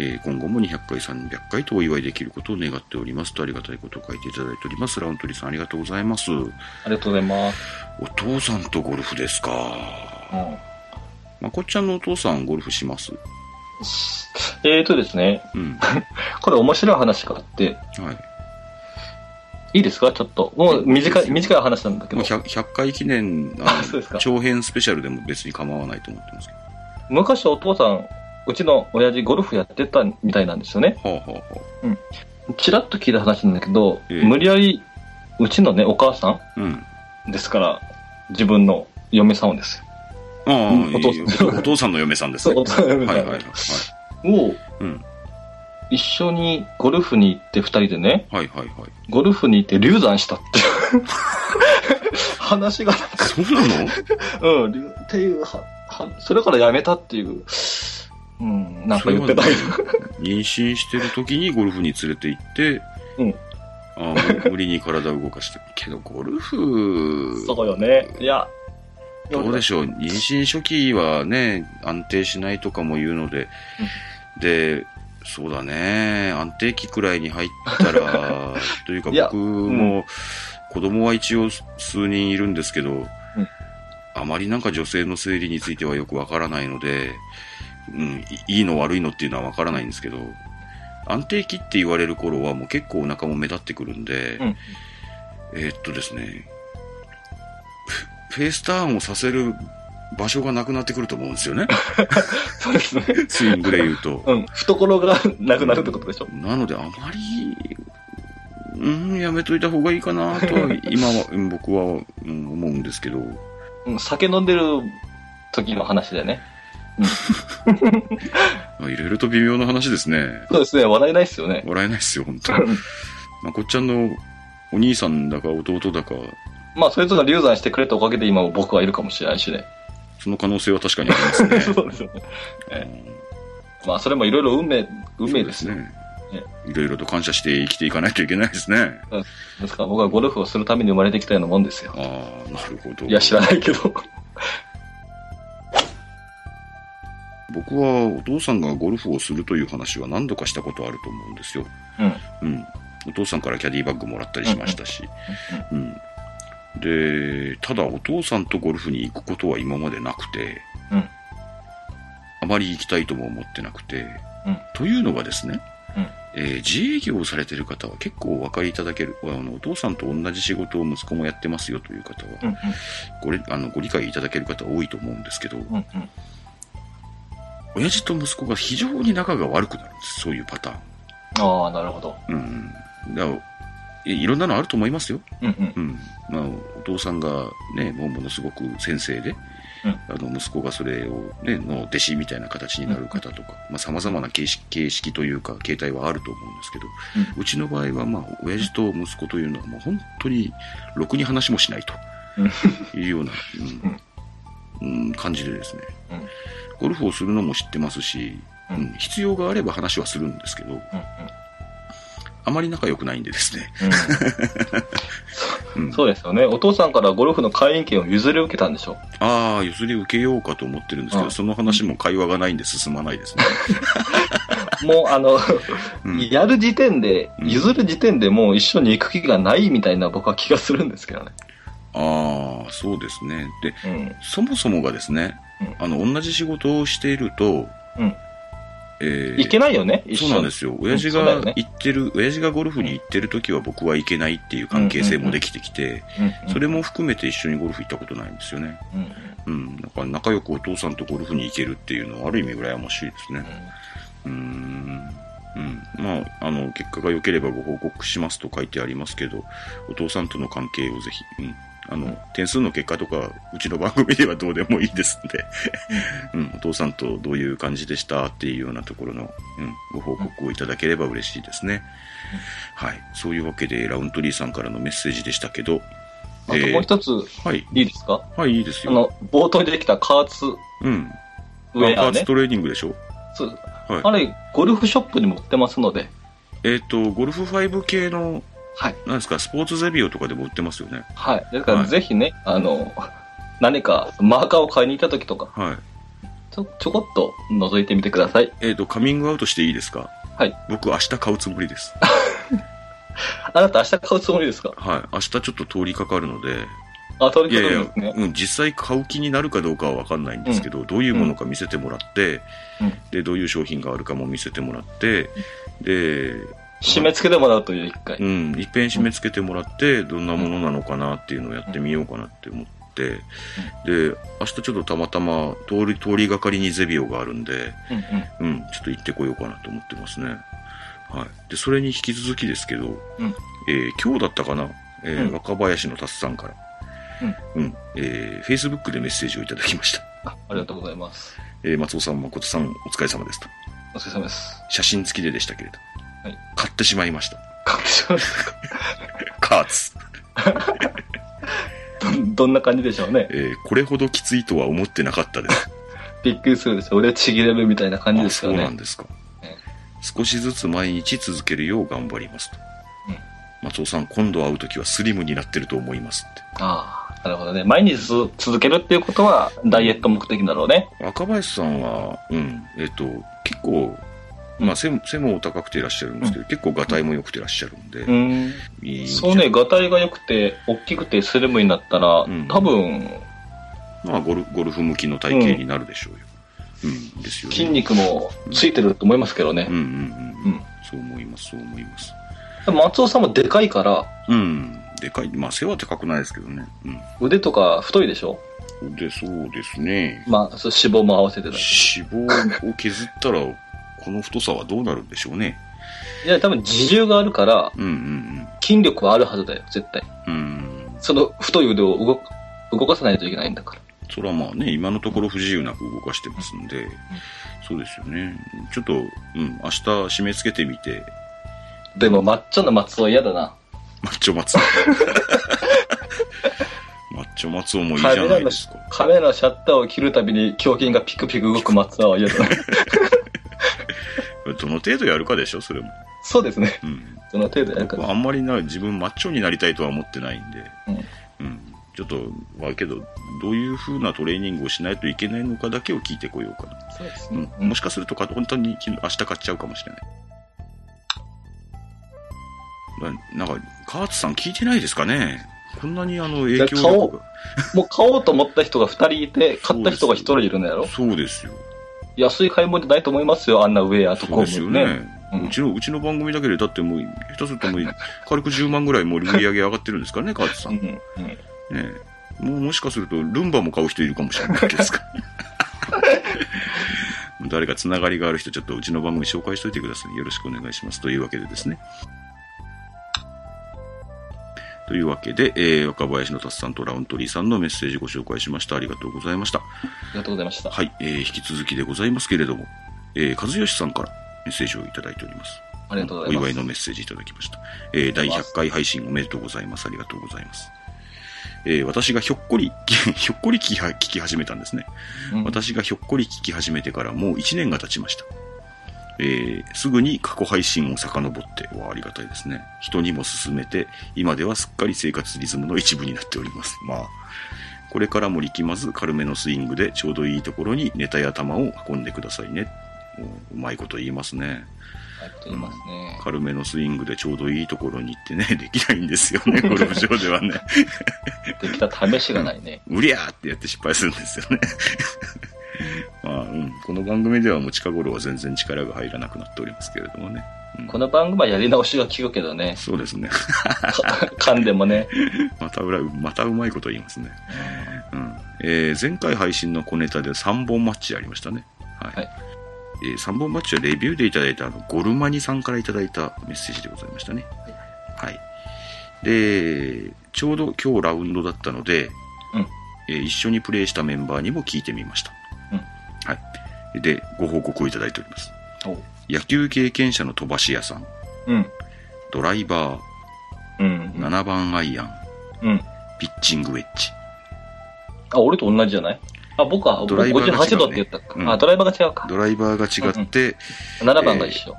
えー今後も200回、300回とお祝いできることを願っておりますとありがたいことを書いていただいております。ラウントリーさんありがとうございます。ありがとうございます。お父さんとゴルフですか。うん。まこっちゃんのお父さんゴルフしますえーとですね、うん。(laughs) これ面白い話があって、はい。いいですか？ちょっと。もう短い、短い話なんだけどもう、100, 100回記念、あ (laughs) そうですか長編スペシャルでも別に構わないと思ってますけ昔お父さん、うちの親父ゴルフやってたみたいなんですよね。ちらっと聞いた話なんだけど、ええ無理やり、うちのね、お母さあ、うん。んですから、自分の嫁さんをですああ、うんお父さんお父さんの嫁さんですよ。ね。お父さんの嫁さんはいはいはい。を、うん。一緒にゴルフに行って二人でね、はいはいはい。ゴルフに行って流産したっていう (laughs) 話が、そうなの？うん、流っていうは、は、それからやめたっていう、うん、なんか言ってた。けど。妊娠してる時にゴルフに連れて行って、うん。ああ無無理に体を動かして。けど、ゴルフ、そうよね。いや、どうでしょう。妊娠初期はね、安定しないとかも言うので、で、そうだね、安定期くらいに入ったら、(laughs) というか僕も、子供は一応数人いるんですけど、あまりなんか女性の生理についてはよくわからないので、うん、いいいの悪いのっていうのはわからないんですけど、安定期って言われる頃はもう結構お腹も目立ってくるんで、うんえーっとですね、フフェイスターンをさせる場所がなくなってくると思うんですよね。(laughs) そうですね。スイングで言うと。うん。懐がなくなるってことでしょ。なので、あまり、うん、やめといた方がいいかなとは、今は、うん僕は、うん思うんですけど、うん。酒飲んでる時の話でね。(laughs) まあいろいろと微妙な話ですね。そうですね。笑えないっすよね。笑えないですよ、本当 (laughs) まあ、こっちゃんのお兄さんだか弟だか、まあ、それぞれ流産してくれたおかげで今も僕はいるかもしれないしね。その可能性は確かにありますね。(laughs) そうですよね。えうんまあ、それもいろいろ運命、運命ですよ。ね。いろいろと感謝して生きていかないといけないですね。ですから僕はゴルフをするために生まれてきたようなもんですよ。ああ、なるほど。いや、知らないけど。僕はお父さんがゴルフをするという話は何度かしたことあると思うんですよ。うん。うん。お父さんからキャディバッグもらったりしましたし。うん。で、ただお父さんとゴルフに行くことは今までなくて、うんあまり行きたいとも思ってなくて、うんというのがですね、うんえー自営業をされてる方は結構お分かりいただける、あのお父さんと同じ仕事を息子もやってますよという方は、うん。ごれあのご理解いただける方多いと思うんですけど、うん。うん。親父と息子が非常に仲が悪くなるんです、そういうパターン。ああ、なるほど。うん。だいいろんなのあると思いますよ。うんうん。うん。まあ、お父さんがね、もうものすごく先生で、うんあの、息子がそれをね、の弟子みたいな形になる方とか、まあ、様々な形式、形式というか、形態はあると思うんですけど、うちの場合は、まあ、親父と息子というのは、もう本当に、ろくに話もしないというような、うんうん感じでですね、うんゴルフをするのも知ってますし、うんうん必要があれば話はするんですけど、うんあまり仲良くないんでですね、うん。うん (laughs) そうですよね。お父さんからゴルフの会員権を譲り受けたんでしょ。ああ、譲り受けようかと思ってるんですけど、うんその話も会話がないんで進まないですね。(laughs) もう、あの、うんやる時点で、うん譲る時点でもう一緒に行く気がないみたいな僕は気がするんですけどね。ああ、そうですね。で、うん。そもそもがですね、あの、同じ仕事をしていると、うんえーいけないよね。そうなんですよ。親父が行ってる、親父がゴルフに行ってる時は僕は行けないっていう関係性もできてきて、うんうんそれも含めて一緒にゴルフ行ったことないんですよね。うんうんうん。だから仲良くお父さんとゴルフに行けるっていうのはある意味羨ましいですね。うーん。うん。まあ、あの、結果が良ければご報告しますと書いてありますけど、お父さんとの関係をぜひ、うん。あの、うん点数の結果とか、うちの番組ではどうでもいいですんで、うん、お父さんとどういう感じでしたっていうようなところの、うん、ご報告をいただければ嬉しいですね。はい。そういうわけで、ラウントリーさんからのメッセージでしたけど、あともう一つ、はい。いいですか？はい、いいですよ。あの、冒頭に出てきた加圧うん。ウェアね。パーツトレーニングでしょ？そうはいあれ、ゴルフショップにも売ってますので、えっ、と、ゴルフ5系の、はい。なんですか、スポーツゼビオとかでも売ってますよね。はい。ですから、はいぜひね、あの、(laughs) 何かマーカーを買いに行った時とか、はい。ちょ、ちょこっと覗いてみてください。えっ、と、カミングアウトしていいですか？はい。僕、明日買うつもりです。(laughs) あなた明日買うつもりですか？はい。明日ちょっと通りかかるので、あ、取りいやいや掛かるんですね。、うん、実際買う気になるかどうかはわかんないんですけど、どういうものか見せてもらって、うんで、どういう商品があるかも見せてもらって、で、締め付けてもらうという一回。うん、いっぺん締め付けてもらって、どんなものなのかなっていうのをやってみようかなって思って、で、明日ちょっとたまたま通り、通りがかりにゼビオがあるんで、うんうん。うん、ちょっと行ってこようかなと思ってますね。はい。で、それに引き続きですけど、うんえー今日だったかな、えーうん若林の達さんから、うん、えー、Facebook でメッセージをいただきました。あありがとうございます。えー松尾さん、誠さん、お疲れ様ですと。お疲れ様です。写真付きででしたけれど、はい買ってしまいました。買ってしまいましたカーツ。(laughs) どどんな感じでしょうね。えーこれほどきついとは思ってなかったです。(laughs) びっくりするでしょ。俺ちぎれるみたいな感じあですよねそうなん。ですかえ。少しずつ毎日続けるよう頑張りますと。うん松尾さん、今度会うときはスリムになってると思いますって。ああ、なるほどね。毎日つ続けるっていうことは、ダイエット目的だろうね。若林さんは、うん、えっ、と、結構、まあ背も、背もお高くていらっしゃるんですけど、結構ガタイも良くていらっしゃるんで、うん。いいそうね、ガタイが良くて、大きくてスリムになったら、うん多分、まあゴル、ゴルフ向きの体型になるでしょうよ。うん、ですよね。筋肉もついてると思いますけどねうん。うんうん。うんそう思います、そう思います。松尾さんもでかいから、うん。でかい。まあ、背は高くないですけどね。腕とか太いでしょ？うん。で、そうですね。まあ、そう脂肪も合わせてだけ脂肪を削ったら、この太さはどうなるんでしょうね。ど。いや、多分自重があるから、うんうん筋力はあるはずだよ、絶対。うん。うん。その太い腕を動か動かさないといけないんだから。それはまあね、今のところ不自由なく動かしてますんで、そうですよね。ちょっと、うん、明日締め付けてみて、でも、マッチョな松尾嫌だな。マッチョ松尾。(laughs) マッチョ松尾もいいじゃないですか。カメラのシャッターを切るたびに胸筋がピクピク動く松尾は嫌だな。(laughs) どの程度やるかでしょ、それも。そうですね。うん。その程度やるかあんまりな、自分マッチョになりたいとは思ってないんで、うんうん。ちょっと、まあけど、どういう風なトレーニングをしないといけないのかだけを聞いてこようかな。そうですうん。もしかするとか、本当に明日買っちゃうかもしれない。ななんか、カーツさん聞いてないですかね？こんなにあの影響力が。もう買おうと思った人が2人いて、買った人が1人いるのやろ？そうですよ。安い買い物じゃないと思いますよ、あんなウェアとかもそうですよね。うちの、うちの番組だけで、だってもう、下手するともう、軽く10万ぐらいもう売り上げ上がってるんですかね、カーツさ。うんうもうもしかすると、ルンバも買う人いるかもしれないですから。(laughs) 誰かつながりがある人、ちょっとうちの番組紹介しといてください。よろしくお願いします。というわけでですね。というわけで、えー、若林の達さんとラウントリーさんのメッセージご紹介しました。ありがとうございました。ありがとうございました。はい、えー、引き続きでございますけれども、えー、和義さんからメッセージをいただいております。ありがとうございます。お祝いのメッセージいただきました。えー、第100回配信おめでとうございます。ありがとうございます。えー、私がひょっこり、(laughs) ひょっこり聞きは聞き始めたんですね。うん私がひょっこり聞き始めてからもう1年が経ちました。えー、すぐに過去配信を遡って、わあ、ありがたいですね。人にも勧めて、今ではすっかり生活リズムの一部になっております。まあ、これからも力まず軽めのスイングでちょうどいいところにネタや球を運んでくださいね。おうまいこと言いますね。いますね。軽めのスイングでちょうどいいところに行ってね、(laughs) できないんですよね、ゴルフ場ではね。(laughs) できた試しがないね。(laughs) うりゃーってやって失敗するんですよね。(laughs) まあ、うん。この番組ではもう近頃は全然力が入らなくなっておりますけれどもね。うんこの番組はやり直しが効くけどね。そうですね。(laughs) 噛んでもね。(laughs) またうら、またうまいこと言いますね。うん。えー前回配信の小ネタで3本マッチありましたね。はい。はいえー3本マッチはレビューでいただいたあのゴルマニさんからいただいたメッセージでございましたね。はい。で、ちょうど今日ラウンドだったので、うんえー一緒にプレイしたメンバーにも聞いてみました。うんはい。で、ご報告をいただいております。お野球経験者の飛ばし屋さん、うん。ドライバー、うん。7番アイアン、うん。ピッチングウェッジ。あ、俺と同じじゃない？あ、僕はドライバーが違うね58度って言ったか。うんあ、ドライバーが違うか。ドライバーが違って、7番が一緒。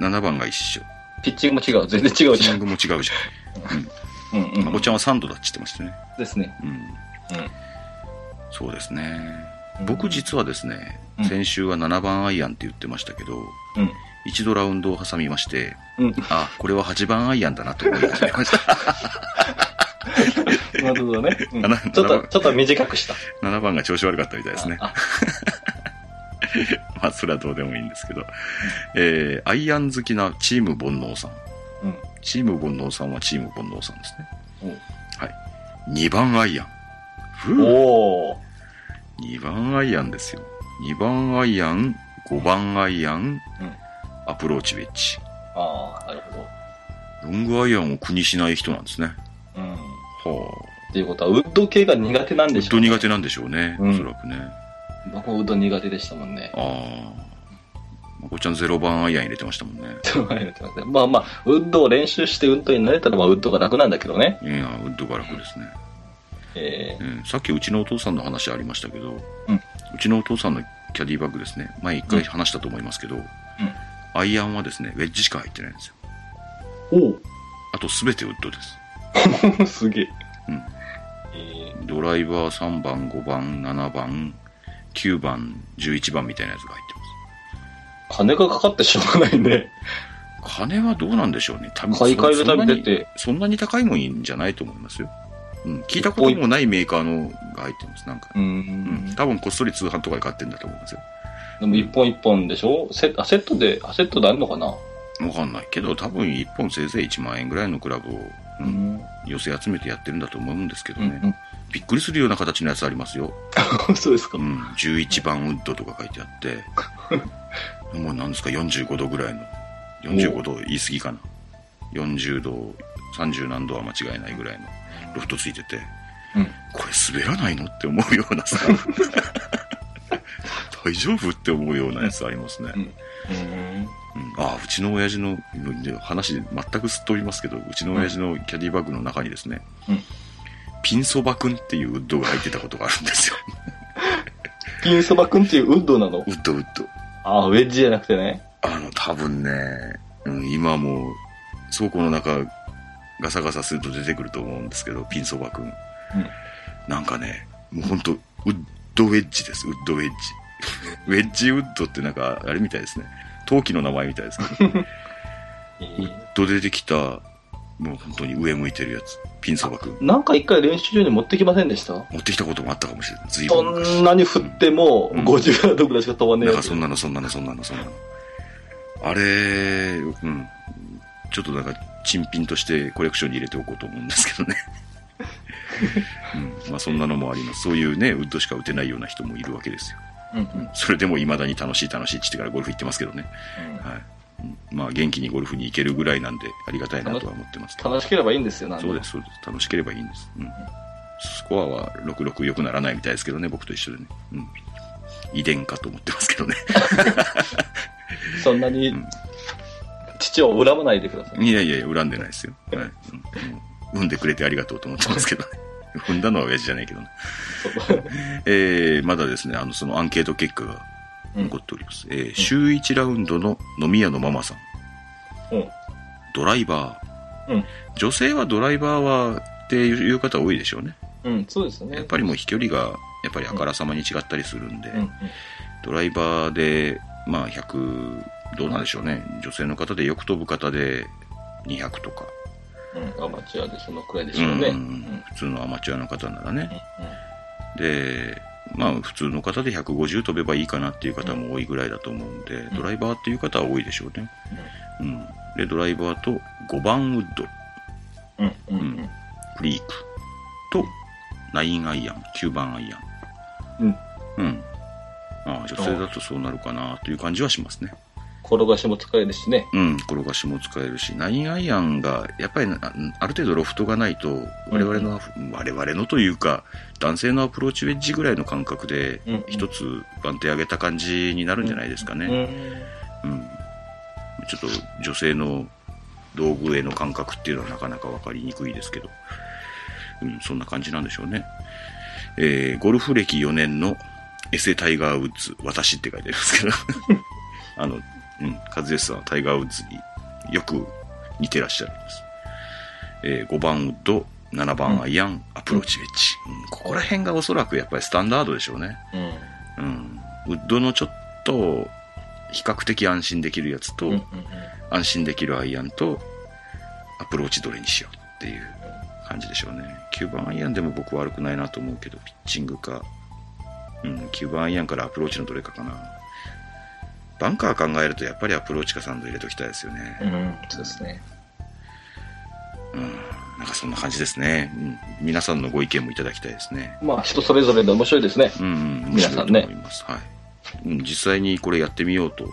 7番が一緒。ピッチングも違う。全然違うじゃん。ピッチングも違うじうんゃん。まうん。こちゃんは3度だって言ってましたね。ですね。うん。そうですね。うん。僕実はですね、うん先週は7番アイアンって言ってましたけど、うん。一度ラウンドを挟みまして、うん。あ、これは8番アイアンだなと思い始めました。(laughs) なるほどね。うんちょっと、ちょっと短くした。7番が調子悪かったみたいですね。あ (laughs) まあ、それはどうでもいいんですけど。えー、アイアン好きなチーム煩悩さん。うん。チーム煩悩さんはチーム煩悩さんですね。うんはい。2番アイアン。ふぅおー。2番アイアンですよ。2番アイアン、5番アイアン、うんアプローチウェッジ。ああ、なるほロングアイアンを苦にしない人なんですね。ど。うん。はっていうことは、ウッド系が苦手なんあ。でしょう、ずっと苦手なんでしょうね。うんおそらくね。僕もウッド苦手でしたもんね。ああ。まこちゃん0番アイアン入れてましたもんね。(laughs) まあまあ、ウッドを練習してウッドになれたら、まあ、ウッドが楽なんだけどね。いや、ウッドが楽ですね。えうん、さっきうちのお父さんの話ありましたけど、うんうちのお父さんのキャディバッグですね。前一回話したと思いますけど、アイアンはですね、ウェッジしか入ってないんですよ。ー、あとすべてウッドです。お (laughs) すげえ。うんえドライバー3番、5番、7番、9番、11番みたいなやつが入ってまー金がかかってしょうがないね。す。金はどうなんでしょうね。多分買い替えるたび出そんなにて、そんなに高いもんじゃないと思いますよ。うん、聞いたこともないメーカーのが入ってます、なんか。ううんん。多分こっそり通販とかで買ってんだと思うんですよ。でも一本一本でしょ？セあセットで、あセットであるのかな？わかんないけど、多分1本せいぜい1万円ぐらいのクラブを、う、うんん。寄せ集めてやってるんだと思うんですけどね。うん。びっくりするような形のやつありますよ。(laughs) そうですかう。ん、11番ウッドとか書いてあって、(laughs) もうなんですか、45度ぐらいの。45度言い過ぎかな。40度、30何度は間違いないぐらいのロフトついてて、うん。これ滑らないのって思うようなさ、(laughs) 大丈夫って思うようなやつありますね。うん。うんああ、うちの親父の、で話で全くすっ飛びますけど、うちの親父のキャディバッグの中にですね、うんピンそばくんっていうウッドが入ってたことがあるんですよ。(laughs) ピンそばくんっていうウッドなの？ウッドウッド。あウェッジじゃなくてね。あの、多分ね、うん、今もう倉庫の中ガサガサすると出てくると思うんですけど、ピンそばくん。なんかね、もうほんと、ウッドウェッジです、ウッドウェッジ。(laughs) ウェッジウッドってなんか、あれみたいですね。陶器の名前みたいですけど、(laughs) ウッドでできた、もう本当に上向いてるやつ。ピンそばくん。なんか一回練習場に持ってきませんでした？持ってきたこともあったかもしれない。随そ分昔。んなに振ってもうん50ヤードぐらいしか飛ばねえなんやつかそんなの、そんなの、そんなの、そんなの。あれ、うん。ちょっとなんか、珍品としてコレクションに入れておこうと思うんですけどね。(laughs) うん。まあそんなのもあります。そういうね、ウッドしか打てないような人もいるわけですよ。うんうんそれでも未だに楽しい楽しいって言ってからゴルフ行ってますけどね。はい。うんまあ元気にゴルフに行けるぐらいなんでありがたいなとは思ってます。楽しければいいんですよ、なそうです、そうです。楽しければいいんです。うん。スコアは66良くならないみたいですけどね、僕と一緒でね。うん。遺伝かと思ってますけどね。(laughs) そんなにうん父を恨まないでください。いやいやいや、恨んでないですよ。はい。うん産んでくれてありがとうと思ってますけどね。(laughs) 踏んだのは親父じゃないけどね。(laughs) えー、まだですね、あの、そのアンケート結果がうん残っております。えー、週1ラウンドの飲み屋のママさん。うんドライバー。うん女性はドライバーはっていう方多いでしょうね。うん、そうですよね。やっぱりもう飛距離が、やっぱりあからさまに違ったりするんで、うんうんドライバーで、まあ100、どうなんでしょうね。女性の方でよく飛ぶ方で200とか。うん、アマチュアでそのくらいでしょうね。ううんん普通のアマチュアの方ならね。うんで、まあ普通の方で150飛べばいいかなっていう方も多いぐらいだと思うんで、ドライバーっていう方は多いでしょうね。うん。で、ドライバーと5番ウッド、うんうんうんクリークと9アイアン、9番アイアン。うん。うん。ああ、女性だとそうなるかなという感じはしますね。転がしも使えるしね。うん、転がしも使えるし、9アイアンが、やっぱりなある程度ロフトがないと、我々の、我々のというか、男性のアプローチウェッジぐらいの感覚でうんうん、一つ番手上げた感じになるんじゃないですかね。うん。うん。ちょっと女性の道具への感覚っていうのはなかなかわかりにくいですけど、うん、そんな感じなんでしょうね。えー、ゴルフ歴4年のエセタイガーウッズ、私って書いてありますけど、(laughs) あの、うん、和義さんはタイガーウッズによく似てらっしゃるんです。えー、5番ウッド、7番アイアン、アプローチウェッジ、うん。ここら辺がおそらくやっぱりスタンダードでしょうね。うん。うん。ウッドのちょっと、比較的安心できるやつと、うんうん安心できるアイアンと、アプローチどれにしようっていう感じでしょうね。9番アイアンでも僕悪くないなと思うけど、ピッチングか、うん、9番アイアンからアプローチのどれかかな。バンカー考えるとやっぱりアプローチかサンド入れときたいですよね。うん。うん、そうですね。うん。なんかそんな感じですね。うん。皆さんのご意見もいただきたいですね。まあ、人それぞれで面白いですね。うん、うん、面皆さんね思います。はい。うん、実際にこれやってみようとい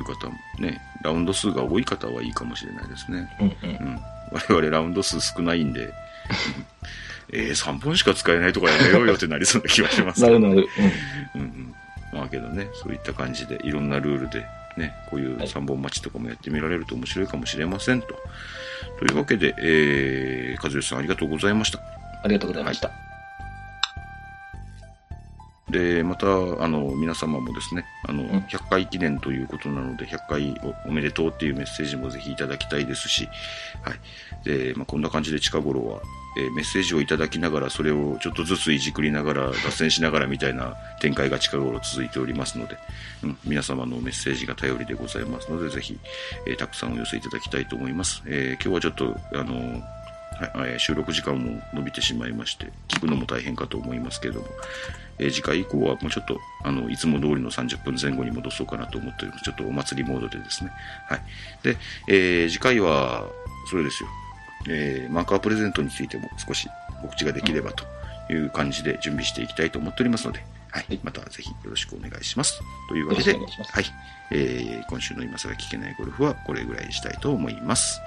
う方もね、ラウンド数が多い方はいいかもしれないですね。うんうんう。ん。我々ラウンド数少ないんで、(laughs) えー、3本しか使えないとかやめようよってなりそうな気がしますけど。なるなる。うんうん。まあけどね、そういった感じで、いろんなルールで、ね、こういうはい3本待ちとかもやってみられると面白いかもしれませんと。というわけで、えー、和義さんありがとうございました。ありがとうございました。で、また、あの、皆様もですね、あの、ん100回記念ということなので、100回おおめでとうっていうメッセージもぜひいただきたいですし、はい。で、まあ、こんな感じで近頃は、えメッセージをいただきながら、それをちょっとずついじくりながら、脱線しながらみたいな展開が近頃続いておりますので、うん、皆様のメッセージが頼りでございますので、ぜひ、えーたくさんお寄せいただきたいと思います。えー今日はちょっと、あの、はい収録時間も伸びてしまいまして、聞くのも大変かと思いますけれども、えー次回以降はもうちょっと、あの、いつも通りの30分前後に戻そうかなと思っております。ちょっとお祭りモードでですね。はい。で、えー次回は、それですよ。えーマーカープレゼントについても少し告知ができればという感じで準備していきたいと思っておりますので、はい。またぜひよろしくお願いします。というわけで、はい。えー今週の今更聞けないゴルフはこれぐらいにしたいと思います。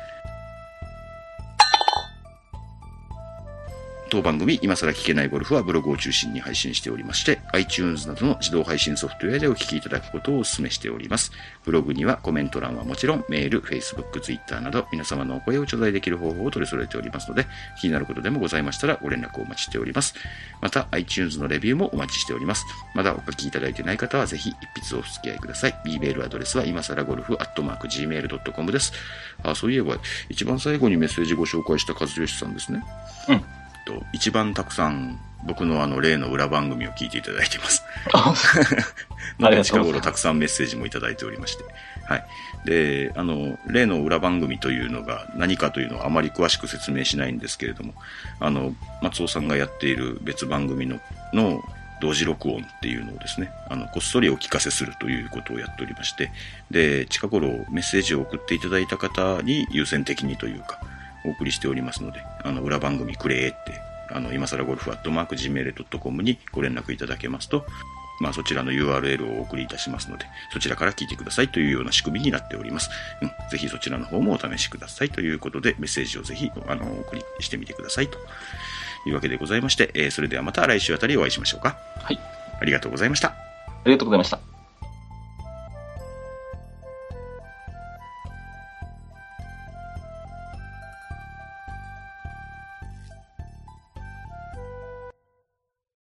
当番組、今更聞けないゴルフはブログを中心に配信しておりまして、iTunes などの自動配信ソフトウェアでお聞きいただくことをお勧めしております。ブログにはコメント欄はもちろん、メール、Facebook、Twitter など皆様のお声を頂戴できる方法を取り揃えておりますので、気になることでもございましたらご連絡をお待ちしております。また、iTunes のレビューもお待ちしております。まだお書きいただいてない方はぜひ一筆お付き合いください。e メールアドレスは今更ゴルフアットマーク Gmail.com です。あ、そういえば、一番最後にメッセージご紹介した和義さんですね。うん。と、一番たくさん僕のあの例の裏番組を聞いていただいてます。あ (laughs) ので、近頃たくさんメッセージもいただいておりまして。はい。で、あの、例の裏番組というのが何かというのはあまり詳しく説明しないんですけれども、あの、松尾さんがやっている別番組の、の同時録音っていうのをですね、あの、こっそりお聞かせするということをやっておりまして、で、近頃メッセージを送っていただいた方に優先的にというか、お送りしておりますので、あの、裏番組くれって、あの、今更ゴルフアットマーク Gmail.com にご連絡いただけますと、まあそちらの URL をお送りいたしますので、そちらから聞いてくださいというような仕組みになっております。うん、ぜひそちらの方もお試しくださいということで、メッセージをぜひ、あの、お送りしてみてくださいというわけでございまして、えーそれではまた来週あたりお会いしましょうか。はい。ありがとうございました。ありがとうございました。